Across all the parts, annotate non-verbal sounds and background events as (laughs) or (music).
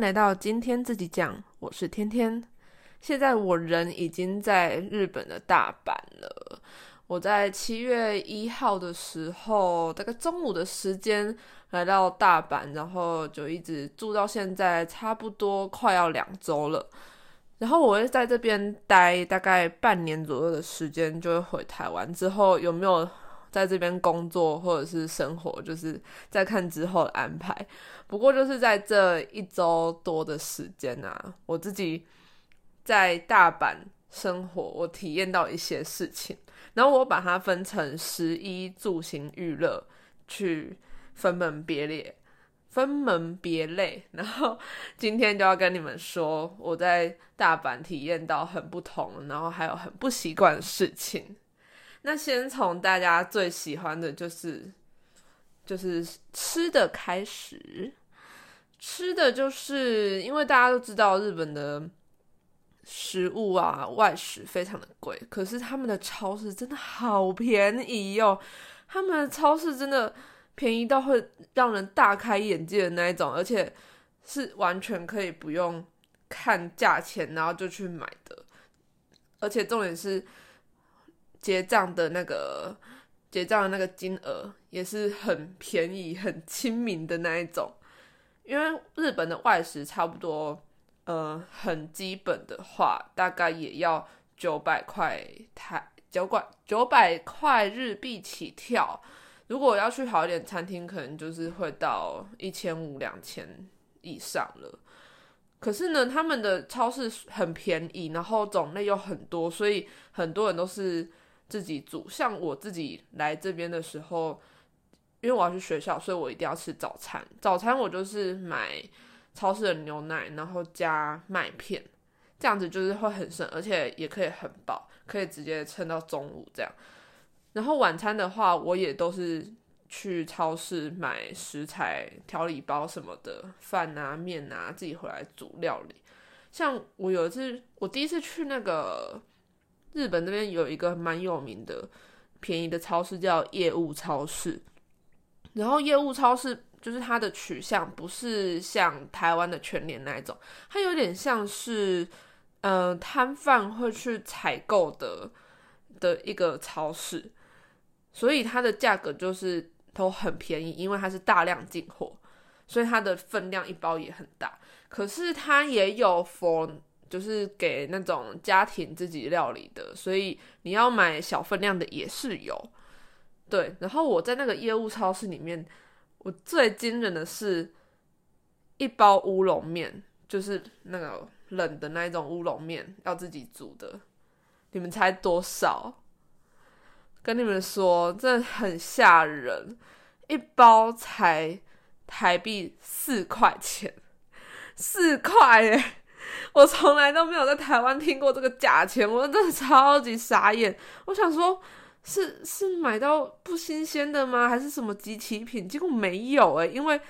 来到今天自己讲，我是天天。现在我人已经在日本的大阪了。我在七月一号的时候，大概中午的时间来到大阪，然后就一直住到现在，差不多快要两周了。然后我会在这边待大概半年左右的时间，就会回台湾。之后有没有在这边工作或者是生活，就是再看之后的安排。不过就是在这一周多的时间啊，我自己在大阪生活，我体验到一些事情。然后我把它分成食衣住行娱乐去分门别列，分门别类。然后今天就要跟你们说，我在大阪体验到很不同，然后还有很不习惯的事情。那先从大家最喜欢的就是就是吃的开始，吃的就是因为大家都知道日本的。食物啊，外食非常的贵，可是他们的超市真的好便宜哟！他们的超市真的便宜到会让人大开眼界的那一种，而且是完全可以不用看价钱，然后就去买的。而且重点是结账的那个结账的那个金额也是很便宜、很亲民的那一种，因为日本的外食差不多。呃，很基本的话，大概也要九百块台九百九百块日币起跳。如果要去好一点餐厅，可能就是会到一千五两千以上了。可是呢，他们的超市很便宜，然后种类又很多，所以很多人都是自己煮。像我自己来这边的时候，因为我要去学校，所以我一定要吃早餐。早餐我就是买。超市的牛奶，然后加麦片，这样子就是会很省，而且也可以很饱，可以直接撑到中午这样。然后晚餐的话，我也都是去超市买食材、调理包什么的，饭啊、面啊，自己回来煮料理。像我有一次，我第一次去那个日本那边有一个蛮有名的便宜的超市，叫业务超市。然后业务超市。就是它的取向不是像台湾的全联那一种，它有点像是，嗯，摊贩会去采购的的一个超市，所以它的价格就是都很便宜，因为它是大量进货，所以它的分量一包也很大。可是它也有 for 就是给那种家庭自己料理的，所以你要买小分量的也是有。对，然后我在那个业务超市里面。我最惊人的是，一包乌龙面，就是那个冷的那一种乌龙面，要自己煮的。你们猜多少？跟你们说，这很吓人，一包才台币四块钱，四块耶！我从来都没有在台湾听过这个价钱，我真的超级傻眼。我想说。是是买到不新鲜的吗？还是什么集齐品？结果没有诶，因为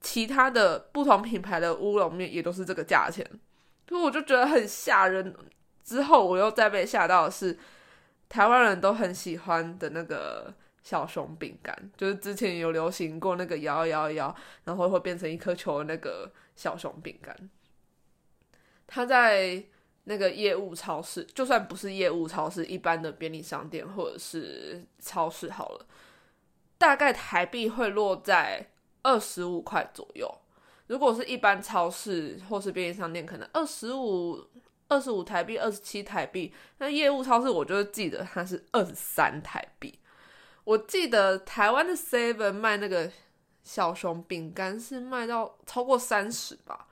其他的不同品牌的乌龙面也都是这个价钱，所以我就觉得很吓人。之后我又再被吓到的是，台湾人都很喜欢的那个小熊饼干，就是之前有流行过那个摇摇摇，然后会变成一颗球的那个小熊饼干，他在。那个业务超市，就算不是业务超市，一般的便利商店或者是超市好了，大概台币会落在二十五块左右。如果是一般超市或是便利商店，可能二十五、二十五台币、二十七台币。那业务超市，我就记得它是二十三台币。我记得台湾的 Seven 卖那个小熊饼干是卖到超过三十吧。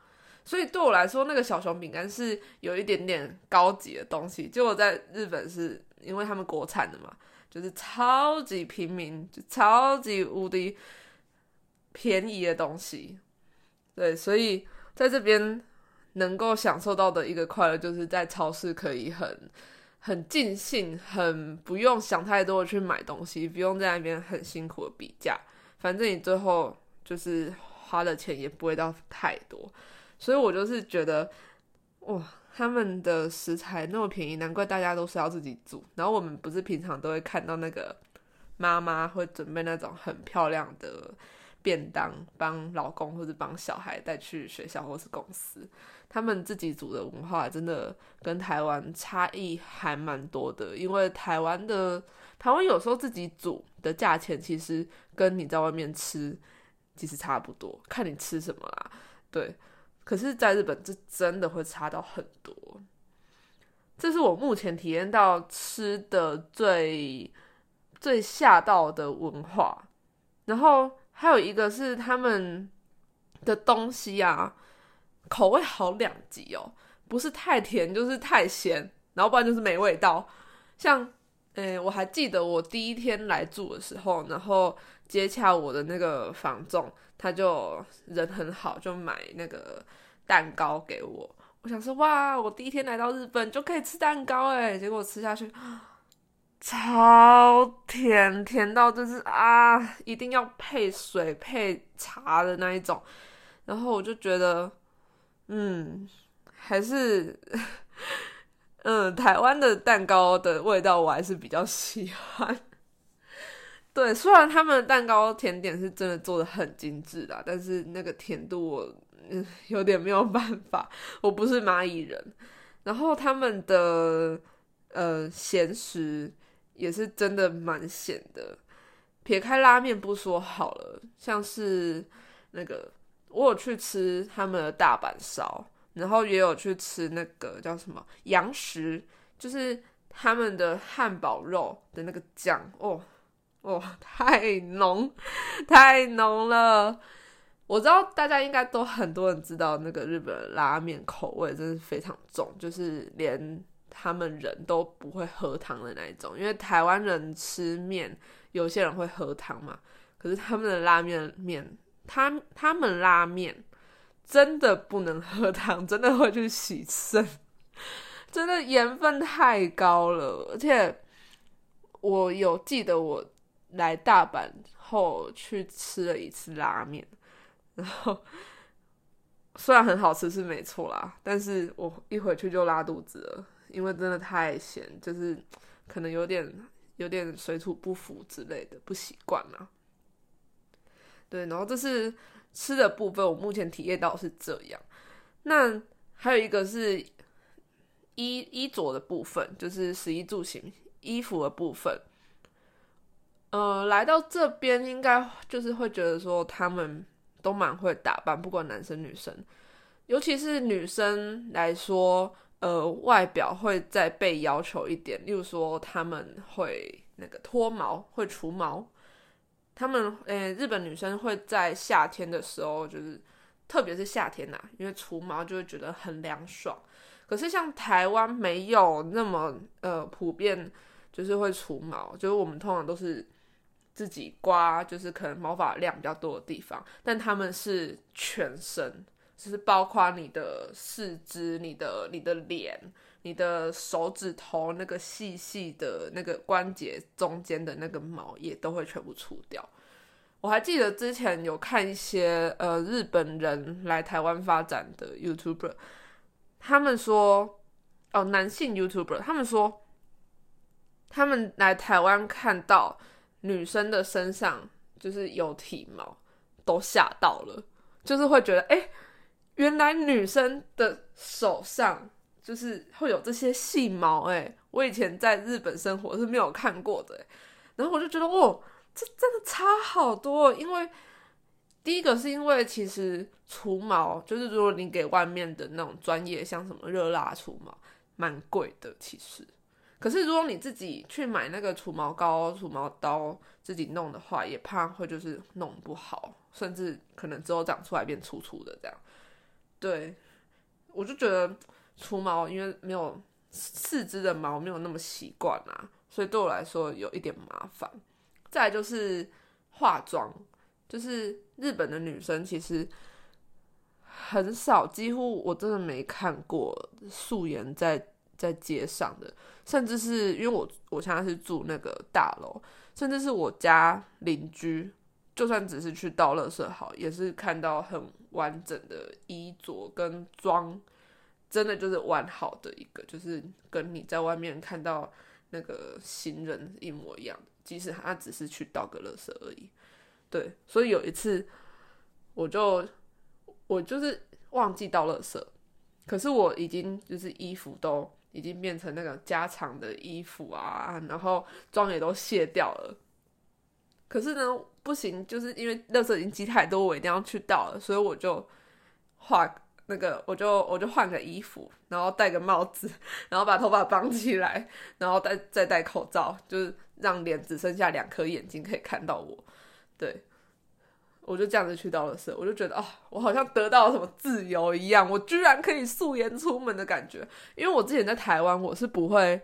所以对我来说，那个小熊饼干是有一点点高级的东西。结果在日本是因为他们国产的嘛，就是超级平民，就超级无敌便宜的东西。对，所以在这边能够享受到的一个快乐，就是在超市可以很很尽兴，很不用想太多的去买东西，不用在那边很辛苦的比价，反正你最后就是花的钱也不会到太多。所以我就是觉得，哇，他们的食材那么便宜，难怪大家都是要自己煮。然后我们不是平常都会看到那个妈妈会准备那种很漂亮的便当，帮老公或者帮小孩带去学校或是公司。他们自己煮的文化真的跟台湾差异还蛮多的，因为台湾的台湾有时候自己煮的价钱其实跟你在外面吃其实差不多，看你吃什么啦。对，可是，在日本这真的会差到很多。这是我目前体验到吃的最最吓到的文化。然后还有一个是他们的东西啊。口味好两极哦，不是太甜就是太咸，然后不然就是没味道。像，诶，我还记得我第一天来住的时候，然后接洽我的那个房仲，他就人很好，就买那个蛋糕给我。我想说，哇，我第一天来到日本就可以吃蛋糕诶，结果吃下去超甜，甜到就是啊，一定要配水配茶的那一种。然后我就觉得。嗯，还是 (laughs) 嗯，台湾的蛋糕的味道我还是比较喜欢。对，虽然他们的蛋糕甜点是真的做的很精致的，但是那个甜度我嗯有点没有办法，我不是蚂蚁人。然后他们的呃咸食也是真的蛮咸的，撇开拉面不说好了，像是那个。我有去吃他们的大阪烧，然后也有去吃那个叫什么羊食，就是他们的汉堡肉的那个酱，哦哦，太浓，太浓了。我知道大家应该都很多人知道，那个日本拉面口味真是非常重，就是连他们人都不会喝汤的那一种。因为台湾人吃面，有些人会喝汤嘛，可是他们的拉面面。他他们拉面真的不能喝汤，真的会去洗肾，真的盐分太高了。而且我有记得我来大阪后去吃了一次拉面，然后虽然很好吃是没错啦，但是我一回去就拉肚子了，因为真的太咸，就是可能有点有点水土不服之类的，不习惯了。对，然后这是吃的部分，我目前体验到是这样。那还有一个是衣衣着的部分，就是食衣住行衣服的部分。呃，来到这边应该就是会觉得说他们都蛮会打扮，不管男生女生，尤其是女生来说，呃，外表会再被要求一点，例如说他们会那个脱毛，会除毛。他们诶，日本女生会在夏天的时候，就是特别是夏天呐，因为除毛就会觉得很凉爽。可是像台湾没有那么呃普遍，就是会除毛，就是我们通常都是自己刮，就是可能毛发量比较多的地方。但他们是全身，就是包括你的四肢、你的你的脸。你的手指头那个细细的那个关节中间的那个毛也都会全部除掉。我还记得之前有看一些呃日本人来台湾发展的 YouTuber，他们说哦男性 YouTuber，他们说他们来台湾看到女生的身上就是有体毛，都吓到了，就是会觉得哎，原来女生的手上。就是会有这些细毛，哎，我以前在日本生活是没有看过的，然后我就觉得，哦，这真的差好多。因为第一个是因为其实除毛，就是如果你给外面的那种专业，像什么热蜡除毛，蛮贵的。其实，可是如果你自己去买那个除毛膏、除毛刀自己弄的话，也怕会就是弄不好，甚至可能之后长出来变粗粗的这样。对，我就觉得。除毛，因为没有四肢的毛没有那么习惯啊，所以对我来说有一点麻烦。再就是化妆，就是日本的女生其实很少，几乎我真的没看过素颜在在街上的，甚至是因为我我现在是住那个大楼，甚至是我家邻居，就算只是去倒垃圾好，也是看到很完整的衣着跟妆。真的就是完好的一个，就是跟你在外面看到那个行人一模一样，即使他只是去倒个垃圾而已。对，所以有一次我就我就是忘记倒垃圾，可是我已经就是衣服都已经变成那个加长的衣服啊，然后妆也都卸掉了。可是呢，不行，就是因为垃圾已经积太多，我一定要去倒了，所以我就画那个，我就我就换个衣服，然后戴个帽子，然后把头发绑起来，然后戴再戴口罩，就是让脸只剩下两颗眼睛可以看到我。对，我就这样子去倒垃圾，我就觉得啊，我好像得到了什么自由一样，我居然可以素颜出门的感觉。因为我之前在台湾，我是不会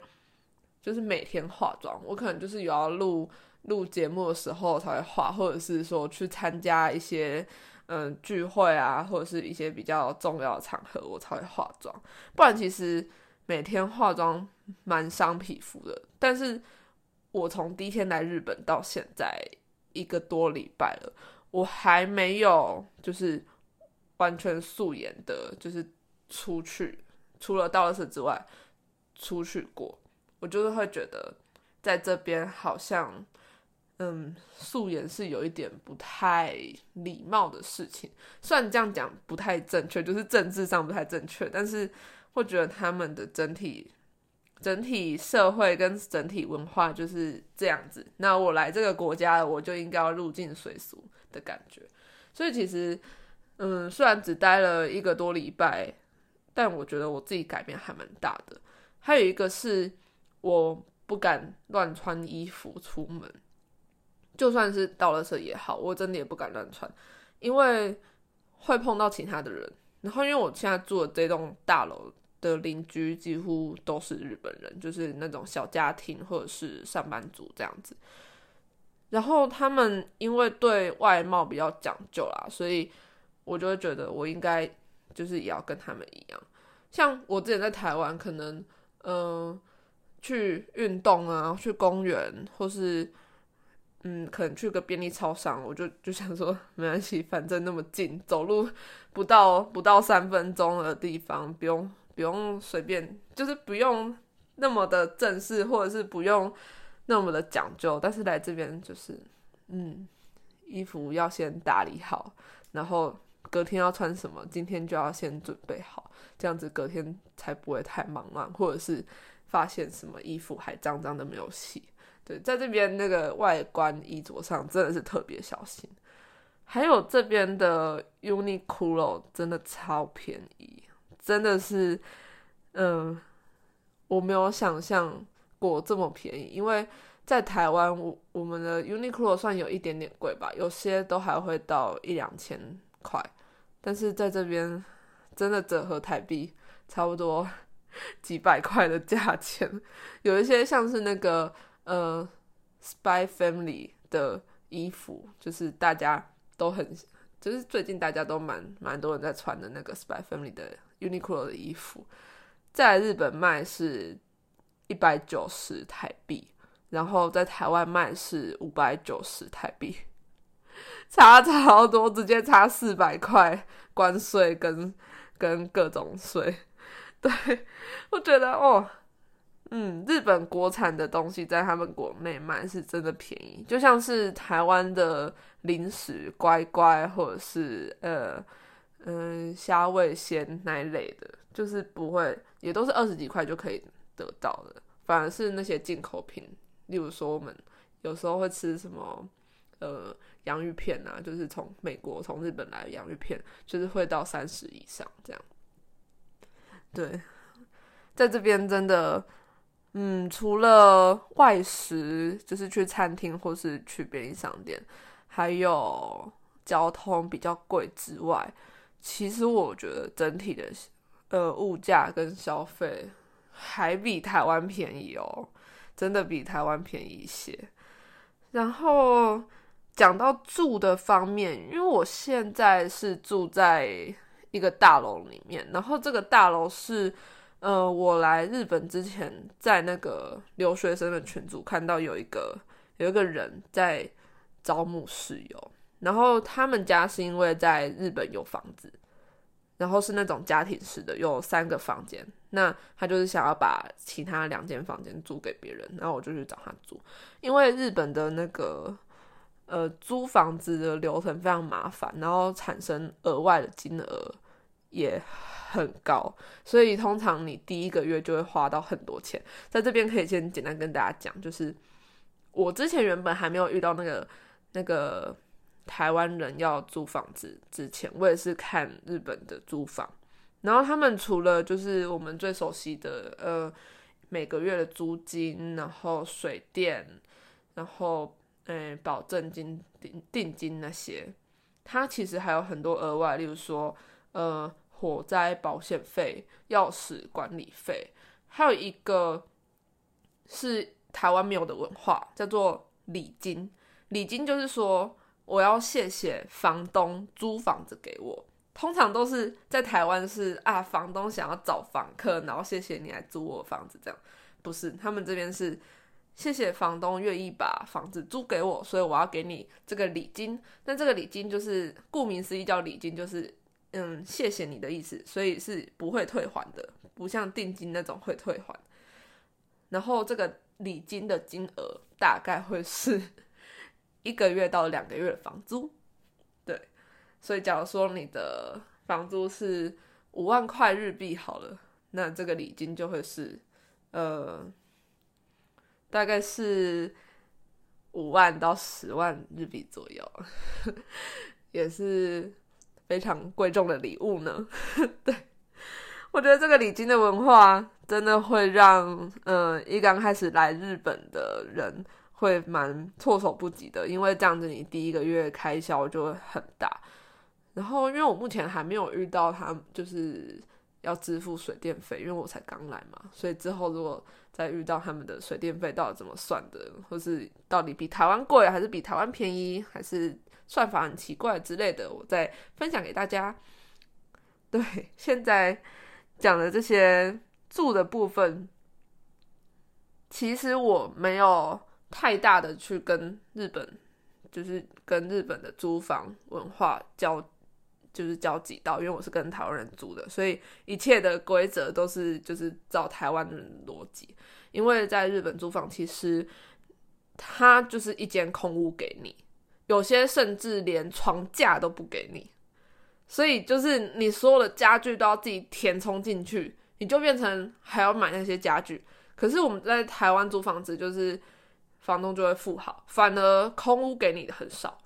就是每天化妆，我可能就是有要录。录节目的时候才会化，或者是说去参加一些嗯聚会啊，或者是一些比较重要的场合，我才会化妆。不然其实每天化妆蛮伤皮肤的。但是我从第一天来日本到现在一个多礼拜了，我还没有就是完全素颜的，就是出去除了到了时之外出去过，我就是会觉得在这边好像。嗯，素颜是有一点不太礼貌的事情。虽然这样讲不太正确，就是政治上不太正确，但是会觉得他们的整体、整体社会跟整体文化就是这样子。那我来这个国家，我就应该要入境随俗的感觉。所以其实，嗯，虽然只待了一个多礼拜，但我觉得我自己改变还蛮大的。还有一个是，我不敢乱穿衣服出门。就算是到了车也好，我真的也不敢乱穿，因为会碰到其他的人。然后，因为我现在住的这栋大楼的邻居几乎都是日本人，就是那种小家庭或者是上班族这样子。然后他们因为对外貌比较讲究啦，所以我就会觉得我应该就是也要跟他们一样。像我之前在台湾，可能嗯去运动啊，去公园或是。嗯，可能去个便利超商，我就就想说没关系，反正那么近，走路不到不到三分钟的地方，不用不用随便，就是不用那么的正式，或者是不用那么的讲究。但是来这边就是，嗯，衣服要先打理好，然后隔天要穿什么，今天就要先准备好，这样子隔天才不会太忙乱，或者是发现什么衣服还脏脏的没有洗。对，在这边那个外观衣着上真的是特别小心，还有这边的 Uniqlo 真的超便宜，真的是，嗯，我没有想象过这么便宜，因为在台湾，我我们的 Uniqlo 算有一点点贵吧，有些都还会到一两千块，但是在这边真的折合台币差不多 (laughs) 几百块的价钱，有一些像是那个。呃，Spy Family 的衣服就是大家都很，就是最近大家都蛮蛮多人在穿的那个 Spy Family 的 Uniqlo 的衣服，在日本卖是一百九十台币，然后在台湾卖是五百九十台币，差超多，直接差四百块关税跟跟各种税，对我觉得哦。嗯，日本国产的东西在他们国内卖是真的便宜，就像是台湾的零食乖乖，或者是呃嗯虾味鲜那一类的，就是不会也都是二十几块就可以得到的，反而是那些进口品，例如说我们有时候会吃什么呃洋芋片啊，就是从美国从日本来的洋芋片，就是会到三十以上这样。对，在这边真的。嗯，除了外食，就是去餐厅或是去便利商店，还有交通比较贵之外，其实我觉得整体的呃物价跟消费还比台湾便宜哦，真的比台湾便宜一些。然后讲到住的方面，因为我现在是住在一个大楼里面，然后这个大楼是。呃，我来日本之前，在那个留学生的群组看到有一个有一个人在招募室友，然后他们家是因为在日本有房子，然后是那种家庭式的，有三个房间，那他就是想要把其他两间房间租给别人，然后我就去找他租，因为日本的那个呃租房子的流程非常麻烦，然后产生额外的金额也很高，所以通常你第一个月就会花到很多钱。在这边可以先简单跟大家讲，就是我之前原本还没有遇到那个那个台湾人要租房子之前，我也是看日本的租房，然后他们除了就是我们最熟悉的呃。每个月的租金，然后水电，然后诶保证金、定定金那些，它其实还有很多额外，例如说呃火灾保险费、钥匙管理费，还有一个是台湾没有的文化，叫做礼金。礼金就是说我要谢谢房东租房子给我。通常都是在台湾是啊，房东想要找房客，然后谢谢你来租我房子，这样不是？他们这边是谢谢房东愿意把房子租给我，所以我要给你这个礼金。那这个礼金就是顾名思义叫礼金，就是嗯谢谢你的意思，所以是不会退还的，不像定金那种会退还。然后这个礼金的金额大概会是一个月到两个月的房租。对所以，假如说你的房租是五万块日币好了，那这个礼金就会是，呃，大概是五万到十万日币左右，(laughs) 也是非常贵重的礼物呢。(laughs) 对，我觉得这个礼金的文化真的会让，嗯，一刚开始来日本的人会蛮措手不及的，因为这样子你第一个月开销就会很大。然后，因为我目前还没有遇到他就是要支付水电费，因为我才刚来嘛，所以之后如果再遇到他们的水电费到底怎么算的，或是到底比台湾贵还是比台湾便宜，还是算法很奇怪之类的，我再分享给大家。对，现在讲的这些住的部分，其实我没有太大的去跟日本，就是跟日本的租房文化交。就是交集到，因为我是跟台湾人租的，所以一切的规则都是就是照台湾人逻辑。因为在日本租房，其实它就是一间空屋给你，有些甚至连床架都不给你，所以就是你所有的家具都要自己填充进去，你就变成还要买那些家具。可是我们在台湾租房子，就是房东就会付好，反而空屋给你的很少。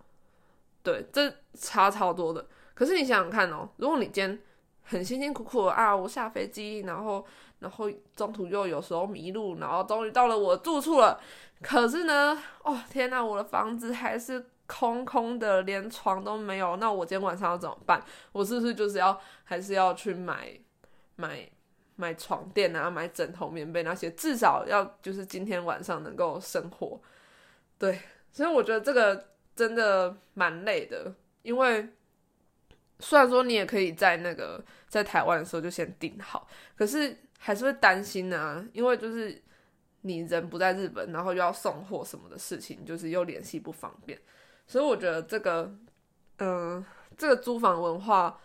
对，这差超多的。可是你想想看哦，如果你今天很辛辛苦苦啊，我下飞机，然后然后中途又有时候迷路，然后终于到了我住处了。可是呢，哦天哪，我的房子还是空空的，连床都没有。那我今天晚上要怎么办？我是不是就是要还是要去买买买床垫啊，买枕头、棉被那些，至少要就是今天晚上能够生活。对，所以我觉得这个真的蛮累的，因为。虽然说你也可以在那个在台湾的时候就先订好，可是还是会担心啊，因为就是你人不在日本，然后又要送货什么的事情，就是又联系不方便，所以我觉得这个，嗯，这个租房文化，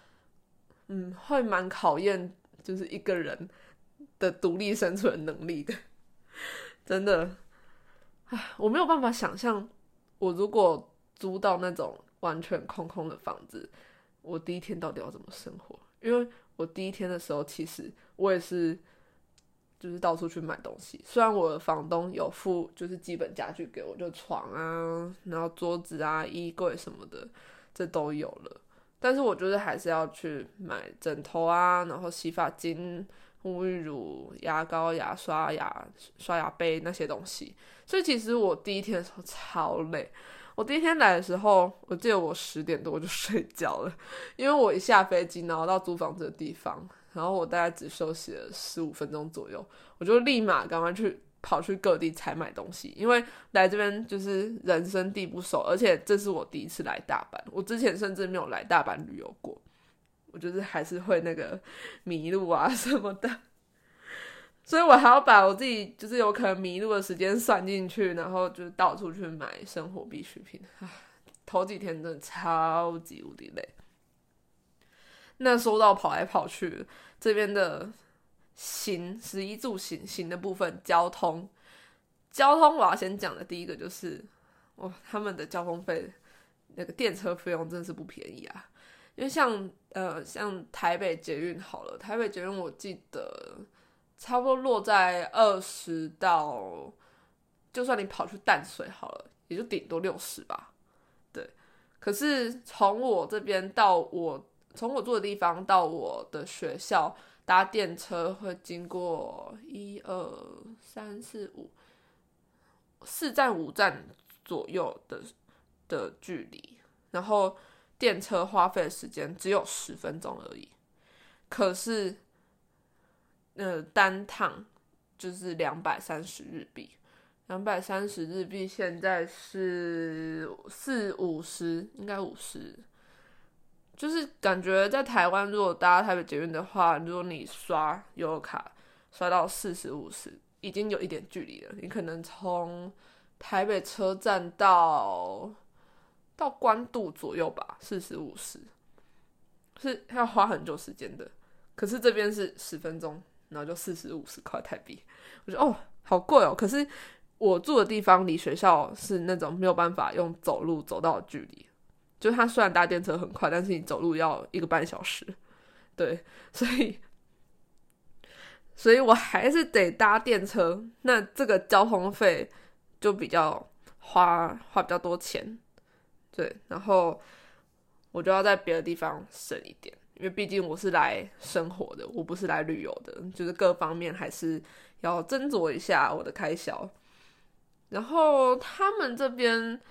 嗯，会蛮考验就是一个人的独立生存能力的，真的，唉，我没有办法想象，我如果租到那种完全空空的房子。我第一天到底要怎么生活？因为我第一天的时候，其实我也是，就是到处去买东西。虽然我的房东有付就是基本家具给我，就床啊，然后桌子啊、衣柜什么的，这都有了。但是我就是还是要去买枕头啊，然后洗发精、沐浴乳、牙膏、牙刷、牙刷牙杯那些东西。所以其实我第一天的时候超累。我第一天来的时候，我记得我十点多就 (laughs) 睡觉了，因为我一下飞机，然后到租房子的地方，然后我大概只休息了十五分钟左右，我就立马赶快去跑去各地采买东西，因为来这边就是人生地不熟，而且这是我第一次来大阪，我之前甚至没有来大阪旅游过，我就是还是会那个迷路啊什么的。(laughs) 所以我还要把我自己就是有可能迷路的时间算进去，然后就到处去买生活必需品。头几天真的超级无敌累。那说到跑来跑去，这边的行、食衣住行、行的部分，交通，交通我要先讲的第一个就是哇，他们的交通费那个电车费用真的是不便宜啊。因为像呃像台北捷运好了，台北捷运我记得差不多落在二十到，就算你跑去淡水好了，也就顶多六十吧。对，可是从我这边到我从我住的地方到我的学校搭电车会经过一二三四五四站五站左右的的距离，然后。电车花费的时间只有十分钟而已，可是，呃，单趟就是两百三十日币，两百三十日币现在是四五十，应该五十，就是感觉在台湾如果搭台北捷运的话，如果你刷悠游卡刷到四十五十，已经有一点距离了，你可能从台北车站到。到关渡左右吧，四十五十，是要花很久时间的。可是这边是十分钟，然后就四十五十块台币，我觉得哦，好贵哦。可是我住的地方离学校是那种没有办法用走路走到的距离，就它虽然搭电车很快，但是你走路要一个半小时。对，(laughs) 所以，所以我还是得搭电车。那这个交通费就比较花花比较多钱。对，然后我就要在别的地方省一点，因为毕竟我是来生活的，我不是来旅游的，就是各方面还是要斟酌一下我的开销。然后他们这边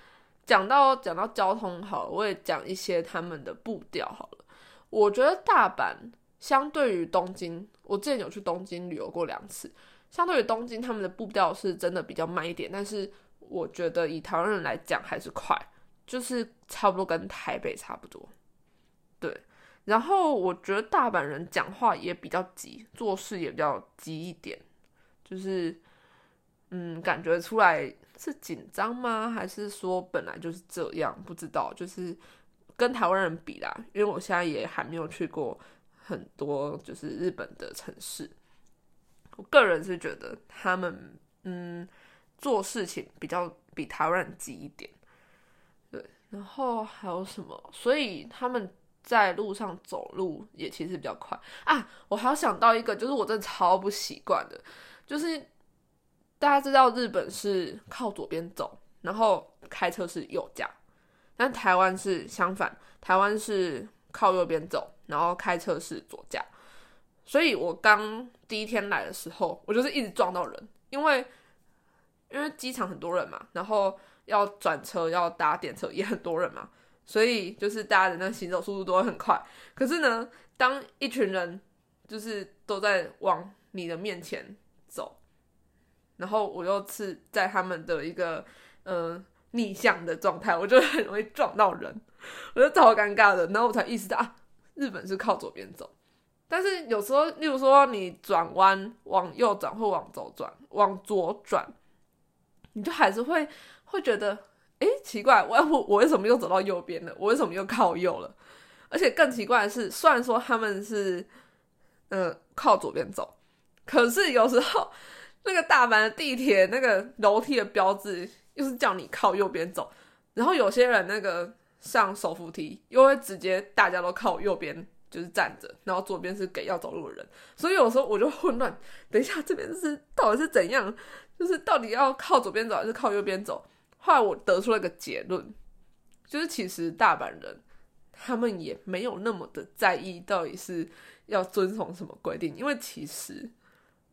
讲到讲到交通好，我也讲一些他们的步调好了。我觉得大阪相对于东京，我之前有去东京旅游过两次，相对于东京，他们的步调是真的比较慢一点，但是我觉得以台湾人来讲还是快。就是差不多跟台北差不多，对。然后我觉得大阪人讲话也比较急，做事也比较急一点，就是嗯，感觉出来是紧张吗？还是说本来就是这样？不知道。就是跟台湾人比啦，因为我现在也还没有去过很多就是日本的城市，我个人是觉得他们嗯做事情比较比台湾人急一点。对然后还有什么？所以他们在路上走路也其实比较快啊！我还要想到一个，就是我真的超不习惯的，就是大家知道日本是靠左边走，然后开车是右驾，但台湾是相反，台湾是靠右边走，然后开车是左驾。所以我刚第一天来的时候，我就是一直撞到人，因为因为机场很多人嘛，然后。要转车要搭电车也很多人嘛，所以就是大家的那行走速度都会很快。可是呢，当一群人就是都在往你的面前，然后我又是在他们的一个呃逆向的状态，我就很容易撞到人，我就超尴尬的。然后我才意识到啊，日本是靠左边走，但是有时候，例如说你转弯往右转或往左转，往左转，你就还是会。会觉得，哎，奇怪，我我我为什么又走到右边了？我为什么又靠右了？而且更奇怪的是，虽然说他们是，嗯，靠左边走，可是有时候那个大阪的地铁那个楼梯的标志又是叫你靠右边走，然后有些人那个上手扶梯又会直接大家都靠右边就是站着，然后左边是给要走路的人，所以有时候我就混乱。等一下，这边是到底是怎样？就是到底要靠左边走还是靠右边走？后来我得出了一个结论，就是其实大阪人他们也没有那么的在意到底是要遵从什么规定，因为其实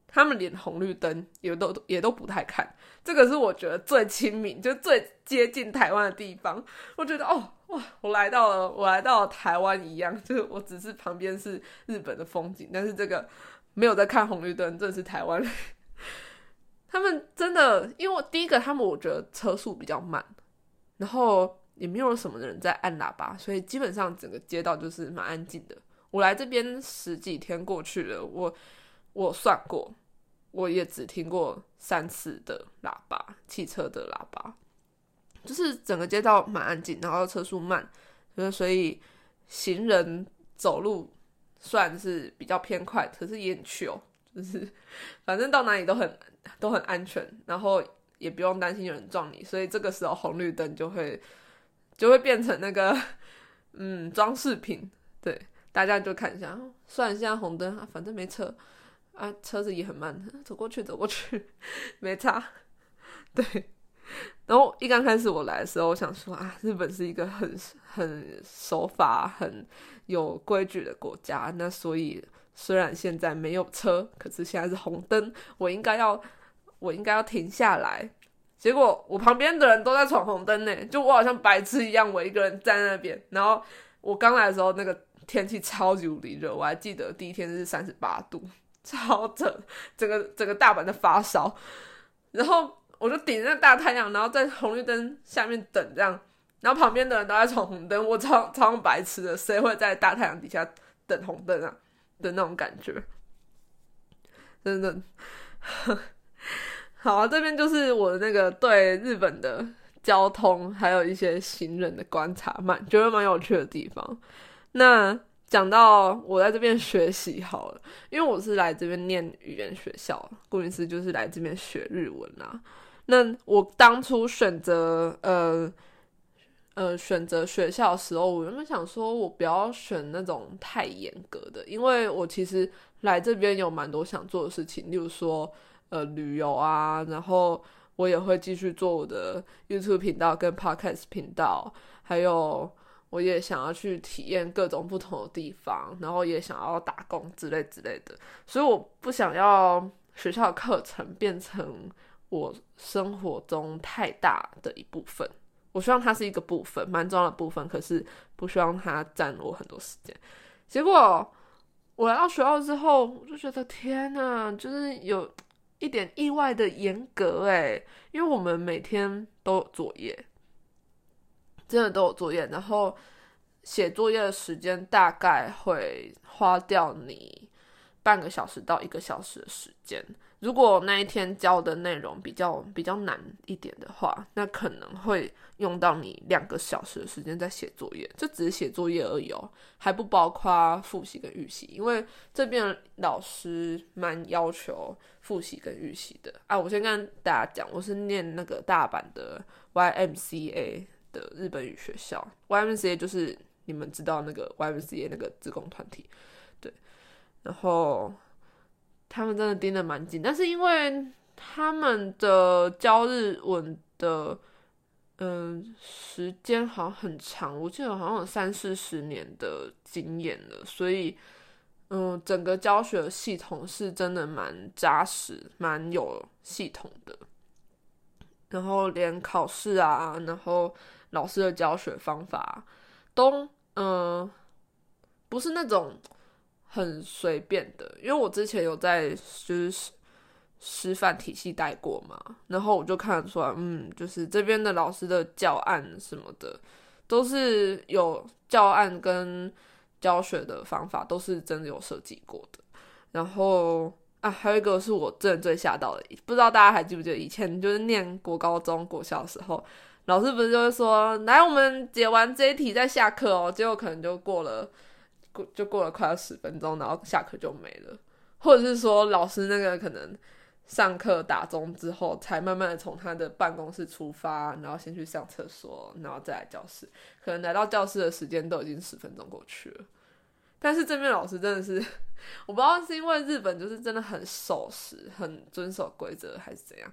他们连红绿灯也都也都不太看。这个是我觉得最亲民，就最接近台湾的地方。我觉得哦哇，我来到了我来到了台湾一样，就是我只是旁边是日本的风景，但是这个没有在看红绿灯，这是台湾。(laughs) 他们真的，因为第一个，他们我觉得车速比较慢，然后也没有什么人在按喇叭，所以基本上整个街道就是蛮安静的。我来这边十几天过去了，我我算过，我也只听过三次的喇叭，汽车的喇叭，就是整个街道蛮安静，然后车速慢，所以行人走路算是比较偏快，可是也很趣哦就是 (laughs) 反正到哪里都很。都很安全，然后也不用担心有人撞你，所以这个时候红绿灯就会就会变成那个嗯装饰品，对，大家就看一下，虽然现在红灯啊，反正没车啊，车子也很慢，走过去走过去 (laughs) 没差，对。然后一刚开始我来的时候，我想说啊，日本是一个很很守法、很有规矩的国家。那所以虽然现在没有车，可是现在是红灯，我应该要我应该要停下来。结果我旁边的人都在闯红灯呢，就我好像白痴一样，我一个人站在那边。然后我刚来的时候，那个天气超级无敌热，我还记得第一天是三十八度，超整，整个整个大阪在发烧。然后。我就顶着大太阳，然后在红绿灯下面等这样，然后旁边的人都在闯红灯，我超超白痴的，谁会在大太阳底下等红灯啊？的那种感觉，真的。(laughs) 好，啊这边就是我那个对日本的交通还有一些行人的观察，蛮觉得蛮有趣的地方。那。讲到我在这边学习好了，因为我是来这边念语言学校，顾名思就是来这边学日文啦。那我当初选择呃呃选择学校的时候，我原本想说我不要选那种太严格的，因为我其实来这边有蛮多想做的事情，例如说呃旅游啊，然后我也会继续做我的 YouTube 频道跟 Podcast 频道，还有。我也想要去体验各种不同的地方，然后也想要打工之类之类的，所以我不想要学校课程变成我生活中太大的一部分。我希望它是一个部分，蛮重要的部分，可是不希望它占我很多时间。结果我来到学校之后，我就觉得天呐，就是有一点意外的严格诶，因为我们每天都有作业。真的都有作业，然后写作业的时间大概会花掉你半个小时到一个小时的时间。如果那一天教的内容比较比较难一点的话，那可能会用到你两个小时的时间在写作业。这只是写作业而已哦，还不包括复习跟预习，因为这边老师蛮要求复习跟预习的啊。我先跟大家讲，我是念那个大阪的 YMCA。的日本语学校，YMCA 就是你们知道那个 YMCA 那个自贡团体，对，然后他们真的盯得蛮紧，但是因为他们的教日文的嗯时间好像很长，我记得好像有三四十年的经验了，所以嗯整个教学系统是真的蛮扎实、蛮有系统的，然后连考试啊，然后。老师的教学方法都嗯不是那种很随便的，因为我之前有在就是师范体系带过嘛，然后我就看得出来，嗯，就是这边的老师的教案什么的都是有教案跟教学的方法都是真的有设计过的。然后啊，还有一个是我真的最吓到的，不知道大家还记不记得以前就是念国高中国小的时候。老师不是就会说，来，我们解完这一题再下课哦。结果可能就过了，过就过了快要十分钟，然后下课就没了。或者是说，老师那个可能上课打钟之后，才慢慢的从他的办公室出发，然后先去上厕所，然后再来教室。可能来到教室的时间都已经十分钟过去了。但是这边老师真的是，(laughs) 我不知道是因为日本就是真的很守时，很遵守规则，还是怎样。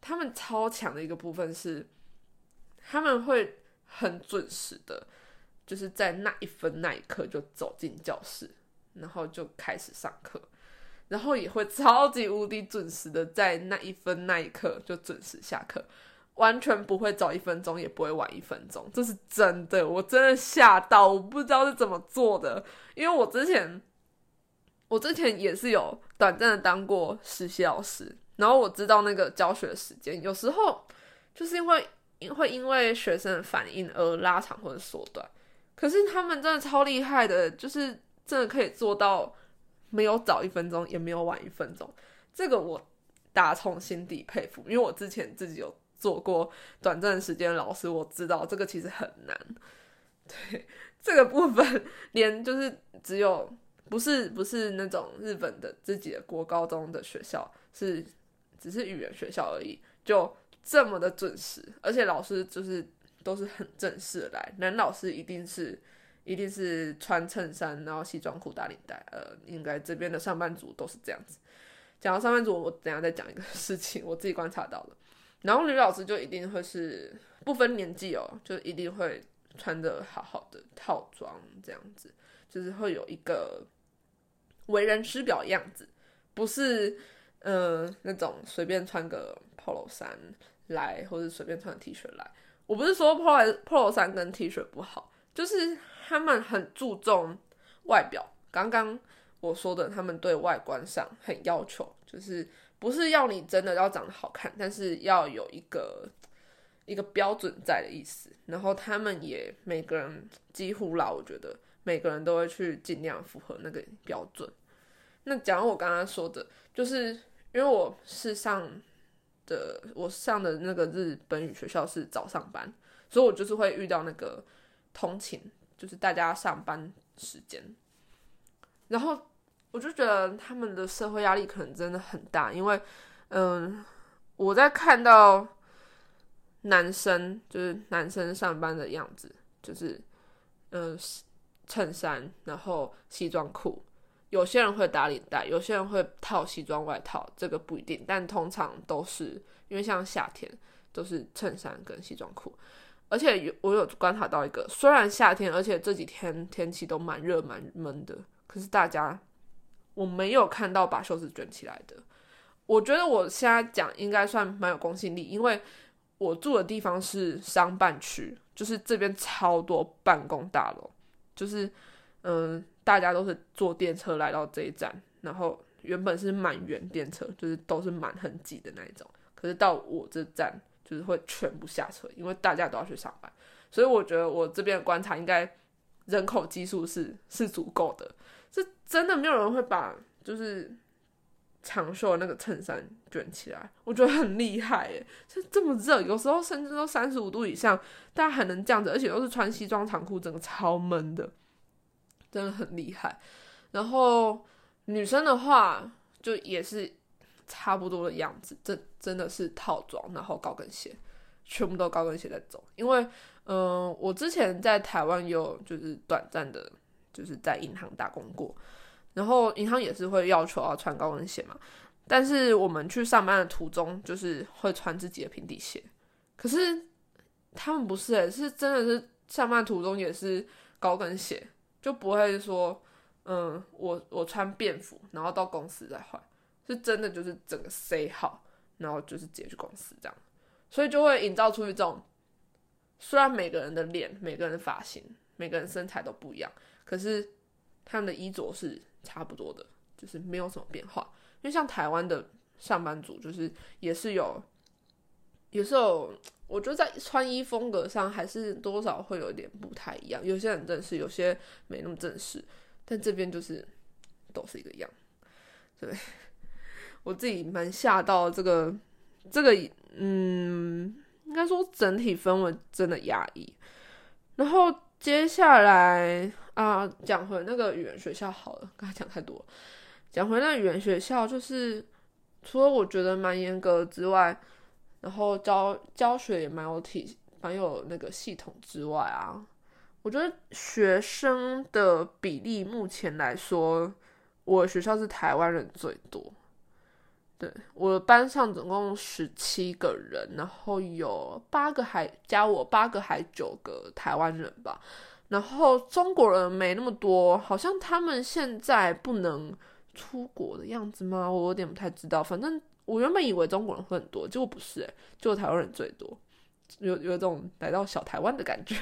他们超强的一个部分是。他们会很准时的，就是在那一分那一刻就走进教室，然后就开始上课，然后也会超级无敌准时的在那一分那一刻就准时下课，完全不会早一分钟，也不会晚一分钟，这是真的，我真的吓到，我不知道是怎么做的，因为我之前我之前也是有短暂的当过实习老师，然后我知道那个教学时间有时候就是因为。因会因为学生的反应而拉长或者缩短，可是他们真的超厉害的，就是真的可以做到没有早一分钟，也没有晚一分钟。这个我打从心底佩服，因为我之前自己有做过短暂时间老师，我知道这个其实很难。(laughs) 对这个部分，连就是只有不是不是那种日本的自己的国高中的学校，是只是语言学校而已。就这么的准时，而且老师就是都是很正式的来，男老师一定是一定是穿衬衫，然后西装裤打领带，呃，应该这边的上班族都是这样子。讲到上班族，我等下再讲一个 (laughs) 事情，我自己观察到的。然后女老师就一定会是不分年纪哦，就一定会穿的好好的套装这样子，就是会有一个为人师表的样子，不是呃那种随便穿个 polo 衫来，或者随便穿 T 恤来。我不是说 polo polo 衫跟 T 恤不好，就是他们很注重外表。刚刚我说的，他们对外观上很要求，就是不是要你真的要长得好看，但是要有一个一个标准在的意思。然后他们也每个人几乎啦，我觉得每个人都会去尽量符合那个标准。那讲我刚刚说的，就是因为我是上的，我上的那个日本语学校是早上班，所以我就是会遇到那个通勤，就是大家上班时间，然后。我就觉得他们的社会压力可能真的很大，因为，嗯，我在看到男生就是男生上班的样子，就是，嗯，衬衫，然后西装裤，有些人会打领带，有些人会套西装外套，这个不一定，但通常都是因为像夏天都是衬衫跟西装裤，而且有我有观察到一个，虽然夏天，而且这几天天气都蛮热蛮闷的，可是大家。我没有看到把袖子卷起来的。我觉得我现在讲应该算蛮有公信力，因为我住的地方是商办区，就是这边超多办公大楼，就是嗯，大家都是坐电车来到这一站，然后原本是满员电车，就是都是满很挤的那一种，可是到我这站就是会全部下车，因为大家都要去上班，所以我觉得我这边的观察应该人口基数是是足够的。这真的没有人会把就是长袖那个衬衫卷起来，我觉得很厉害耶！这这么热，有时候甚至都三十五度以上，大家还能这样子，而且都是穿西装长裤，整个超闷的，真的很厉害。然后女生的话，就也是差不多的样子，这真的是套装，然后高跟鞋，全部都高跟鞋在走。因为，嗯，我之前在台湾有就是短暂的。就是在银行打工过，然后银行也是会要求要穿高跟鞋嘛。但是我们去上班的途中，就是会穿自己的平底鞋。可是他们不是诶，是真的是上班途中也是高跟鞋，就不会说，嗯，我我穿便服，然后到公司再换，是真的就是整个 say 好，然后就是直接去公司这样，所以就会营造出一种，虽然每个人的脸、每个人的发型、每个人身材都不一样。可是他们的衣着是差不多的，就是没有什么变化。因为像台湾的上班族，就是也是有，有时候我觉得在穿衣风格上还是多少会有点不太一样。有些很正式，有些没那么正式。但这边就是都是一个样。对 (laughs) 我自己蛮吓到这个这个，嗯，应该说整体氛围真的压抑。然后接下来。啊，讲回那个语言学校好了，刚才讲太多。讲回那语言学校，就是除了我觉得蛮严格之外，然后教教学也蛮有体、蛮有那个系统之外啊，我觉得学生的比例目前来说，我学校是台湾人最多。对，我班上总共十七个人，然后有八个还加我八个还九个台湾人吧。然后中国人没那么多，好像他们现在不能出国的样子吗？我有点不太知道。反正我原本以为中国人会很多，结果不是，就台湾人最多，有有种来到小台湾的感觉。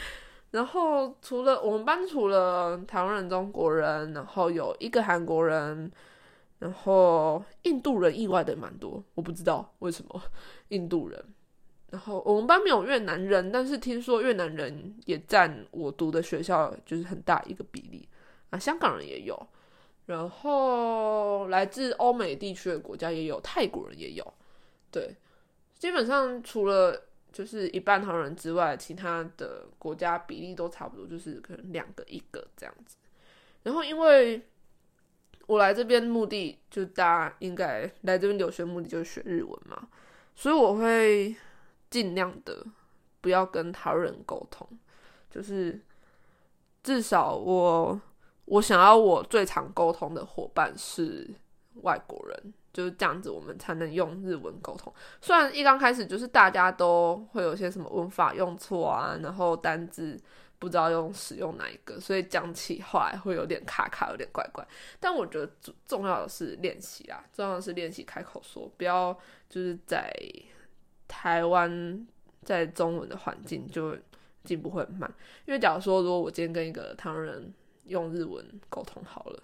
(laughs) 然后除了我们班，除了台湾人、中国人，然后有一个韩国人，然后印度人意外的蛮多，我不知道为什么印度人。然后我们班没有越南人，但是听说越南人也占我读的学校就是很大一个比例啊。香港人也有，然后来自欧美地区的国家也有，泰国人也有。对，基本上除了就是一半唐人之外，其他的国家比例都差不多，就是可能两个一个这样子。然后因为我来这边目的，就大家应该来这边留学目的就是学日文嘛。所以我会尽量的不要跟他人沟通，就是至少我我想要我最常沟通的伙伴是外国人。就是这样子，我们才能用日文沟通。虽然一刚开始就是大家都会有些什么文法用错啊，然后单字不知道用使用哪一个，所以讲起话来会有点卡卡，有点怪怪。但我觉得重重要的是练习啊，重要的是练习开口说，不要就是在台湾在中文的环境就进步会很慢。因为假如说，如果我今天跟一个台湾人用日文沟通好了。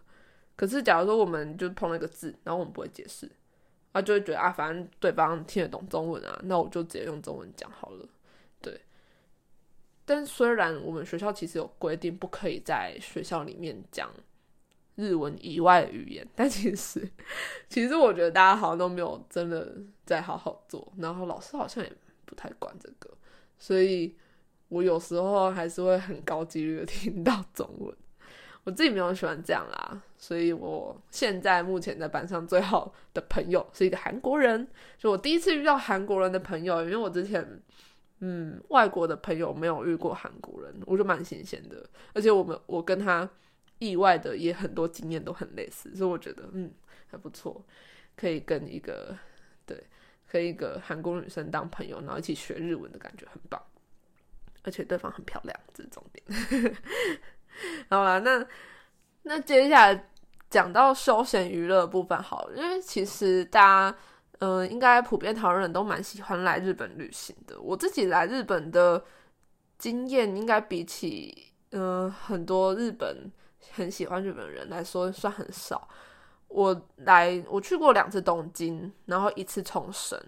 可是，假如说我们就碰了一个字，然后我们不会解释，啊，就会觉得啊，反正对方听得懂中文啊，那我就直接用中文讲好了。对。但虽然我们学校其实有规定不可以在学校里面讲日文以外的语言，但其实，(laughs) 其实我觉得大家好像都没有真的在好好做，然后老师好像也不太管这个，所以我有时候还是会很高几率的听到中文。我自己没有喜欢这样啦，所以我现在目前在班上最好的朋友是一个韩国人，就我第一次遇到韩国人的朋友，因为我之前嗯外国的朋友没有遇过韩国人，我就蛮新鲜的，而且我们我跟他意外的也很多经验都很类似，所以我觉得嗯还不错，可以跟一个对，可以一个韩国女生当朋友，然后一起学日文的感觉很棒，而且对方很漂亮，这是重点。(laughs) 好了，那那接下来讲到休闲娱乐部分，好，因为其实大家，嗯，应该普遍台湾人都蛮喜欢来日本旅行的。我自己来日本的经验，应该比起嗯很多日本很喜欢日本人来说，算很少。我来我去过两次东京，然后一次冲绳，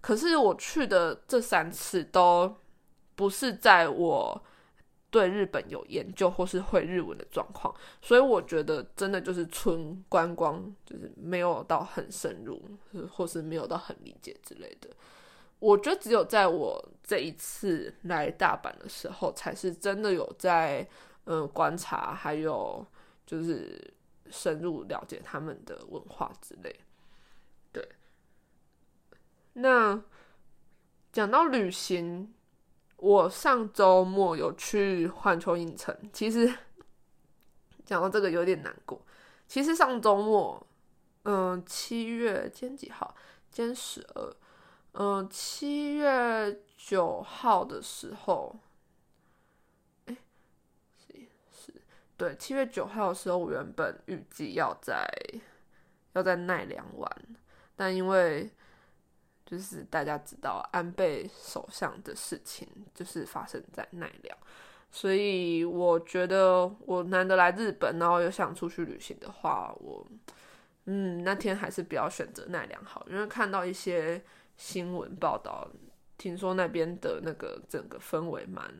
可是我去的这三次都不是在我。对日本有研究或是会日文的状况，所以我觉得真的就是纯观光，就是没有到很深入，或是没有到很理解之类的。我觉得只有在我这一次来大阪的时候，才是真的有在嗯观察，还有就是深入了解他们的文化之类。对，那讲到旅行。我上周末有去环球影城，其实讲到这个有点难过。其实上周末，嗯，七月今天几号？今天十二。嗯，七月九号的时候，哎，是是，对，七月九号的时候，我原本预计要在要在奈良玩，但因为就是大家知道安倍首相的事情，就是发生在奈良，所以我觉得我难得来日本，然后又想出去旅行的话，我嗯那天还是比较选择奈良好，因为看到一些新闻报道，听说那边的那个整个氛围蛮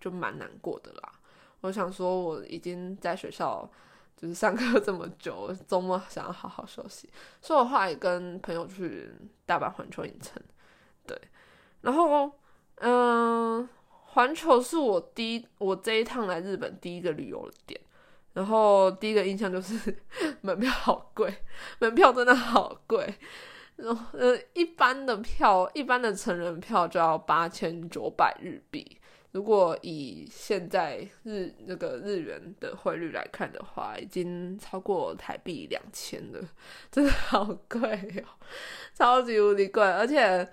就蛮难过的啦。我想说我已经在学校。就是上课这么久，周末想要好好休息，所以我后来跟朋友去大阪环球影城，对，然后嗯，环球是我第一我这一趟来日本第一个旅游的点，然后第一个印象就是 (laughs) 门票好贵，门票真的好贵，然后呃一般的票，一般的成人票就要八千九百日币。如果以现在日那个日元的汇率来看的话，已经超过台币两千了，真的好贵哦，超级无敌贵！而且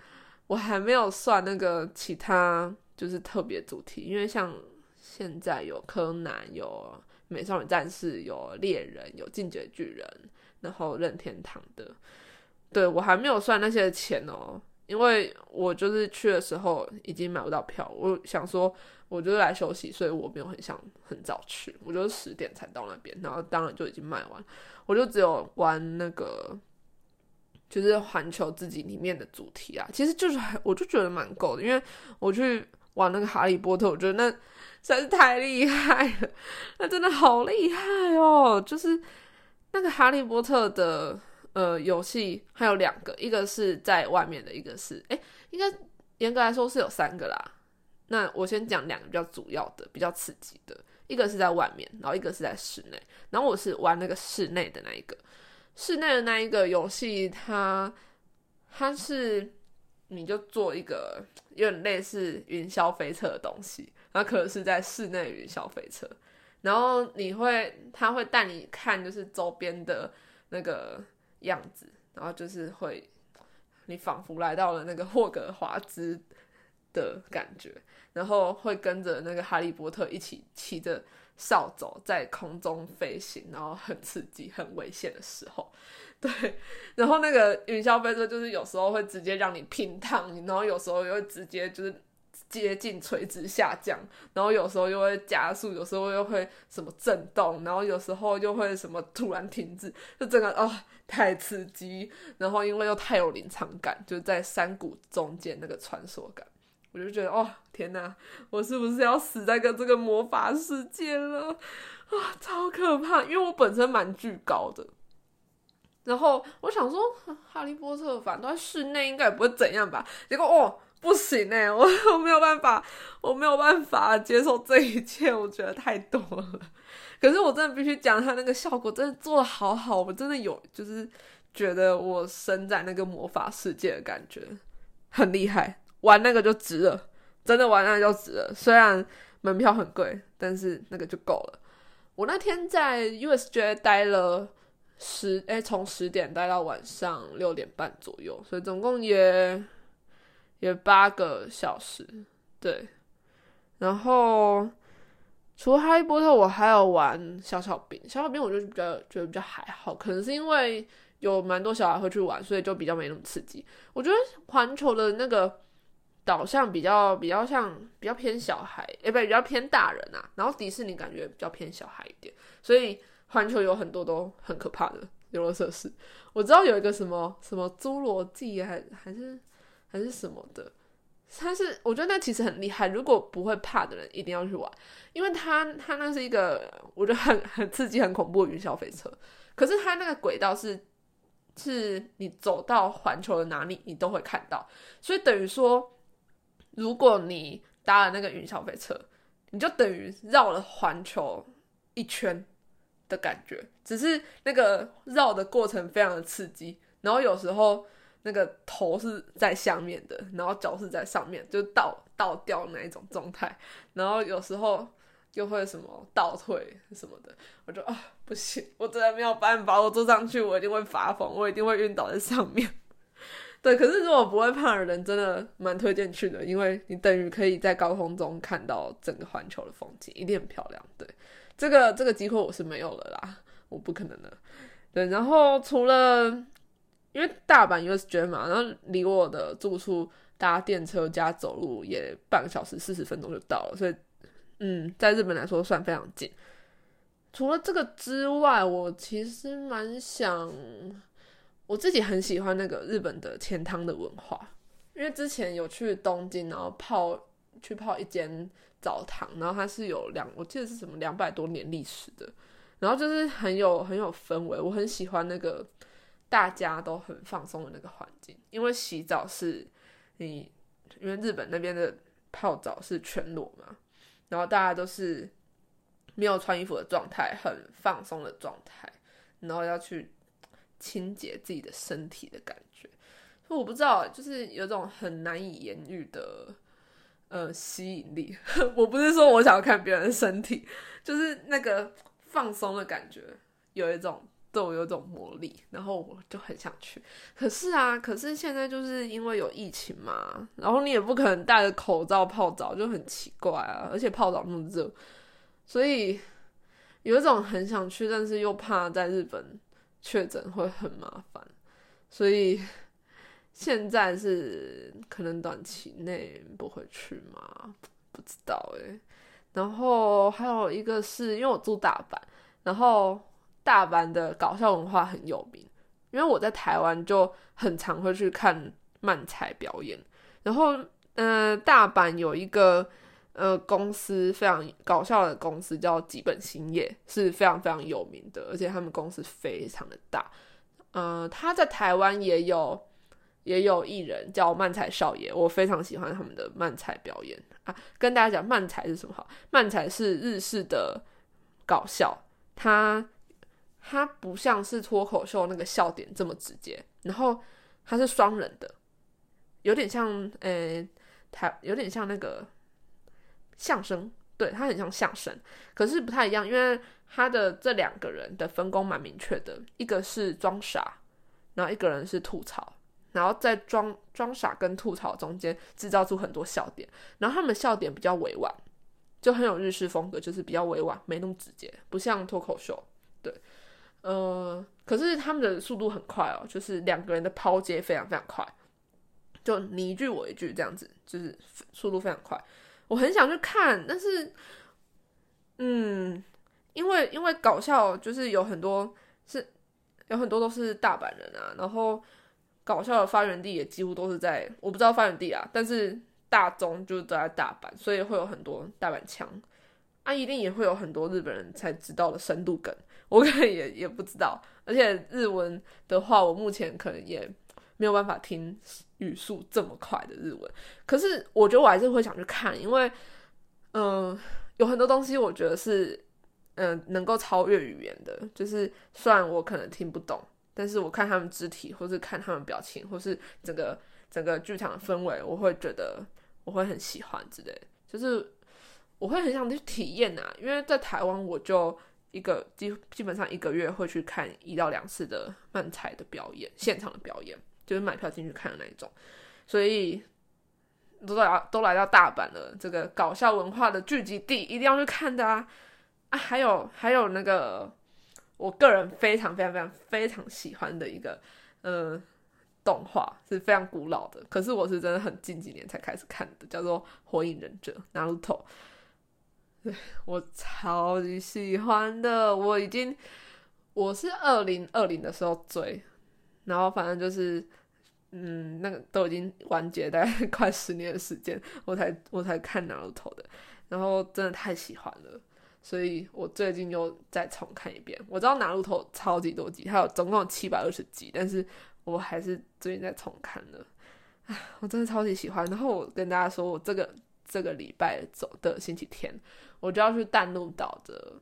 我还没有算那个其他就是特别主题，因为像现在有柯南、有美少女战士、有猎人、有进阶巨人，然后任天堂的，对我还没有算那些钱哦。因为我就是去的时候已经买不到票，我想说我就是来休息，所以我没有很想很早去，我就是十点才到那边，然后当然就已经卖完，我就只有玩那个就是环球自己里面的主题啊，其实就是还我就觉得蛮够的，因为我去玩那个哈利波特，我觉得那实在是太厉害了，那真的好厉害哦，就是那个哈利波特的。呃，游戏还有两个，一个是在外面的，一个是哎，应该严格来说是有三个啦。那我先讲两个比较主要的、比较刺激的，一个是在外面，然后一个是在室内。然后我是玩那个室内的那一个，室内的那一个游戏，它它是你就做一个有点类似云霄飞车的东西，然后可能是在室内云霄飞车，然后你会他会带你看就是周边的那个样子，然后就是会你仿佛来到了那个霍格华兹的感觉，然后会跟着那个哈利波特一起骑着扫帚在空中飞行，然后很刺激、很危险的时候。(laughs) 对，然后那个云霄飞车就是有时候会直接让你平躺，然后有时候又会直接就是接近垂直下降，然后有时候又会加速，有时候又会什么震动，然后有时候又会什么突然停止，就整个哦太刺激，然后因为又太有临场感，就在山谷中间那个穿梭感，我就觉得哦天哪，我是不是要死在个这个魔法世界了啊？超可怕，因为我本身蛮巨高的。然后我想说，哈利波特反正在室内，应该也不会怎样吧？结果哦，不行哎，我 (laughs) 我没有办法，我没有办法接受这一切，我觉得太多了。可是我真的必须讲，他那个效果真的做的好好，我真的有就是觉得我身在那个魔法世界的感觉，很厉害，玩那个就值了，真的玩那个就值了。虽然门票很贵，但是那个就够了。我那天在 USJ 待了。十哎，从十点待到晚上六点半左右，所以总共也也八个小时。对，然后除了哈利波特，我还有玩小小兵。小小兵我就比较觉得比较还好，可能是因为有蛮多小孩会去玩，所以就比较没那么刺激。我觉得环球的那个导向比较比较像比较偏小孩，哎，不比较偏大人啊。然后迪士尼感觉比较偏小孩一点，所以。环球有很多都很可怕的游乐设施，我知道有一个什么什么侏罗纪还还是还是什么的，它是我觉得那其实很厉害，如果不会怕的人一定要去玩，因为它它那是一个我觉得很很刺激、很恐怖的云霄飞车，可是它那个轨道是是你走到环球的哪里你都会看到，所以等于说如果你搭了那个云霄飞车，你就等于绕了环球一圈。的感觉，只是那个绕的过程非常的刺激，然后有时候那个头是在下面的，然后脚是在上面，就倒倒掉那一种状态，然后有时候又会什么倒退什么的，我就啊不行，我真的没有办法，我坐上去我一定会发疯，我一定会晕倒在上面。(laughs) 对，可是如果不会怕的人，真的蛮推荐去的，因为你等于可以在高空中看到整个环球的风景，一定很漂亮。对。这个这个机会我是没有了啦，我不可能的。对，然后除了因为大阪 USJ 嘛，然后离我的住处搭电车加走路也半个小时四十分钟就到了，所以嗯，在日本来说算非常近。除了这个之外，我其实蛮想，我自己很喜欢那个日本的钱汤的文化，因为之前有去东京，然后泡去泡一间。澡堂，然后它是有两，我记得是什么两百多年历史的，然后就是很有很有氛围，我很喜欢那个大家都很放松的那个环境，因为洗澡是你，因为日本那边的泡澡是全裸嘛，然后大家都是没有穿衣服的状态，很放松的状态，然后要去清洁自己的身体的感觉，我不知道，就是有种很难以言喻的。呃，吸引力，(laughs) 我不是说我想要看别人的身体，就是那个放松的感觉，有一种对我有一种魔力，然后我就很想去。可是啊，可是现在就是因为有疫情嘛，然后你也不可能戴着口罩泡澡，就很奇怪啊。而且泡澡那么热，所以有一种很想去，但是又怕在日本确诊会很麻烦，所以。现在是可能短期内不会去嘛？不知道诶。然后还有一个是因为我住大阪，然后大阪的搞笑文化很有名。因为我在台湾就很常会去看漫才表演。然后，嗯，大阪有一个呃公司非常搞笑的公司叫吉本兴业，是非常非常有名的，而且他们公司非常的大。嗯，他在台湾也有。也有艺人叫漫才少爷，我非常喜欢他们的漫才表演啊！跟大家讲，漫才是什么？好，漫才是日式的搞笑，它它不像是脱口秀那个笑点这么直接，然后它是双人的，有点像呃台有点像那个相声，对他很像相声，可是不太一样，因为他的这两个人的分工蛮明确的，一个是装傻，然后一个人是吐槽，然后在装装傻跟吐槽中间制造出很多笑点，然后他们笑点比较委婉，就很有日式风格，就是比较委婉，没那么直接，不像脱口秀，呃，可是他们的速度很快哦，就是两个人的抛接非常非常快，就你一句我一句这样子，就是速度非常快，我很想去看，但是，嗯。因为因为搞笑就是有很多是有很多都是大阪人啊，然后搞笑的发源地也几乎都是在我不知道发源地啊，但是大宗就是都在大阪，所以会有很多大阪腔啊，一定也会有很多日本人才知道的深度梗，我可能也也不知道，而且日文的话，我目前可能也没有办法听语速这么快的日文，可是我觉得我还是会想去看，因为嗯，有很多东西我觉得是。嗯，能够超越语言的，就是虽然我可能听不懂，但是我看他们肢体，或是看他们表情，或是整个整个剧场的氛围，我会觉得我会很喜欢之类。就是我会很想去体验啊，因为在台湾，我就一个基基本上一个月会去看一到两次的漫才的表演，现场的表演，就是买票进去看的那一种。所以都来都来到大阪了，这个搞笑文化的聚集地，一定要去看的啊！啊，还有还有那个，我个人非常非常非常非常喜欢的一个，呃，动画是非常古老的，可是我是真的很近几年才开始看的，叫做《火影忍者》（Naruto）。对 (laughs) 我超级喜欢的，我已经我是二零二零的时候追，然后反正就是，嗯，那个都已经完结大概 (laughs) 快十年的时间，我才我才看 Naruto 的，然后真的太喜欢了。所以我最近又再重看一遍。我知道《拿路头》超级多集，还有总共七百二十集，但是我还是最近在重看了。我真的超级喜欢。然后我跟大家说，我这个这个礼拜走的星期天，我就要去淡路岛的，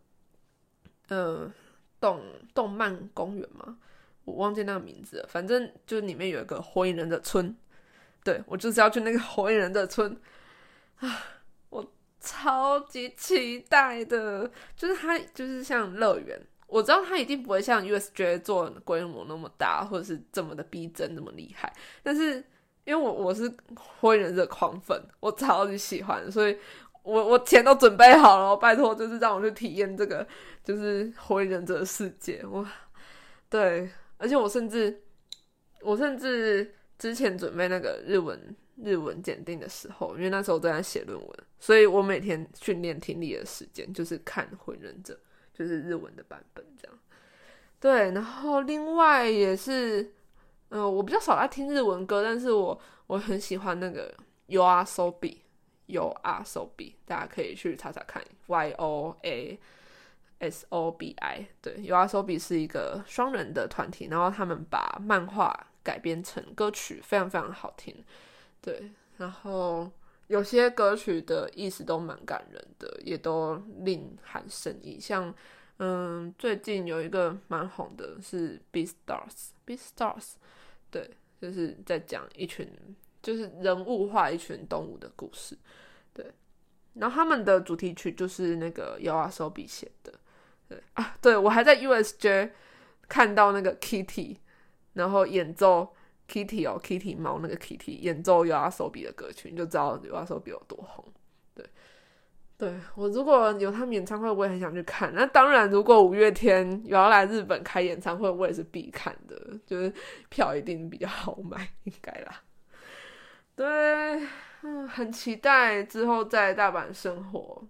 嗯，动动漫公园嘛，我忘记那个名字了。反正就里面有一个火影忍者村，对我就是要去那个火影忍者村啊。我超级期待的，就是它就是像乐园，我知道它一定不会像 USJ 做规模那么大，或者是这么的逼真那么厉害。但是因为我我是火影忍者狂粉，我超级喜欢，所以我我钱都准备好了，拜托就是让我去体验这个就是火影忍者世界。我对，而且我甚至我甚至之前准备那个日文。日文检定的时候，因为那时候正在写论文，所以我每天训练听力的时间就是看《火影忍者》，就是日文的版本这样。对，然后另外也是，嗯，我比较少爱听日文歌，但是我我很喜欢那个 You Are So B，You Are So B，大家可以去查查看 Y O A S O B I。对，You Are So B 是一个双人的团体，然后他们把漫画改编成歌曲，非常非常好听。对，然后有些歌曲的意思都蛮感人的，也都令含深意。像，嗯，最近有一个蛮红的是《Be Stars》，《Be Stars》，对，就是在讲一群就是人物化一群动物的故事。对，然后他们的主题曲就是那个 y o a s o b i 写的。对啊，对我还在 USJ 看到那个 Kitty，然后演奏。Kitty 哦，Kitty 猫那个 Kitty 演奏 U R 手比的歌曲，你就知道 U R 手比有多红。对，对我如果有他们演唱会，我也很想去看。那当然，如果五月天有要来日本开演唱会，我也是必看的，就是票一定比较好买，应该啦。对，嗯，很期待之后在大阪生活。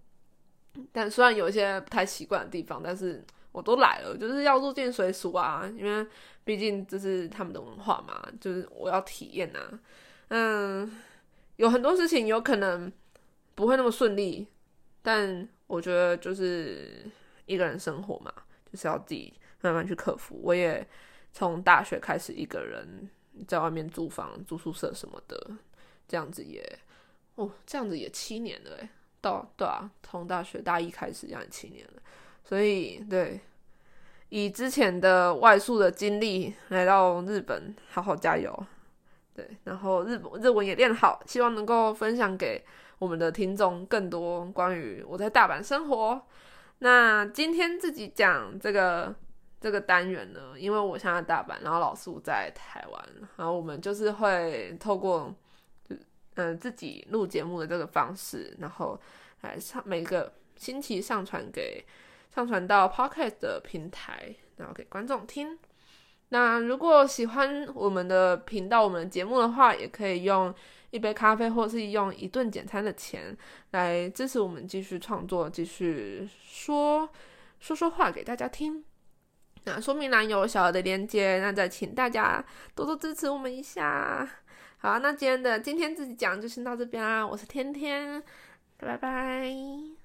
但虽然有一些不太习惯的地方，但是。我都来了，就是要入境随俗啊，因为毕竟这是他们的文化嘛，就是我要体验啊。嗯，有很多事情有可能不会那么顺利，但我觉得就是一个人生活嘛，就是要自己慢慢去克服。我也从大学开始一个人在外面租房、住宿舍什么的，这样子也哦，这样子也七年了诶，到对啊，从大学大一开始这样七年了。所以，对，以之前的外宿的经历来到日本，好好加油。对，然后日日文也练好，希望能够分享给我们的听众更多关于我在大阪生活。那今天自己讲这个这个单元呢，因为我现在大阪，然后老苏在台湾，然后我们就是会透过嗯自己录节目的这个方式，然后来上每个星期上传给上传到 Pocket 的平台，然后给观众听。那如果喜欢我们的频道、我们的节目的话，也可以用一杯咖啡，或是用一顿简餐的钱来支持我们继续创作、继续说说说话给大家听。那说明栏有小额的连接，那再请大家多多支持我们一下。好，那今天的今天自己讲就先到这边啦，我是天天，拜拜。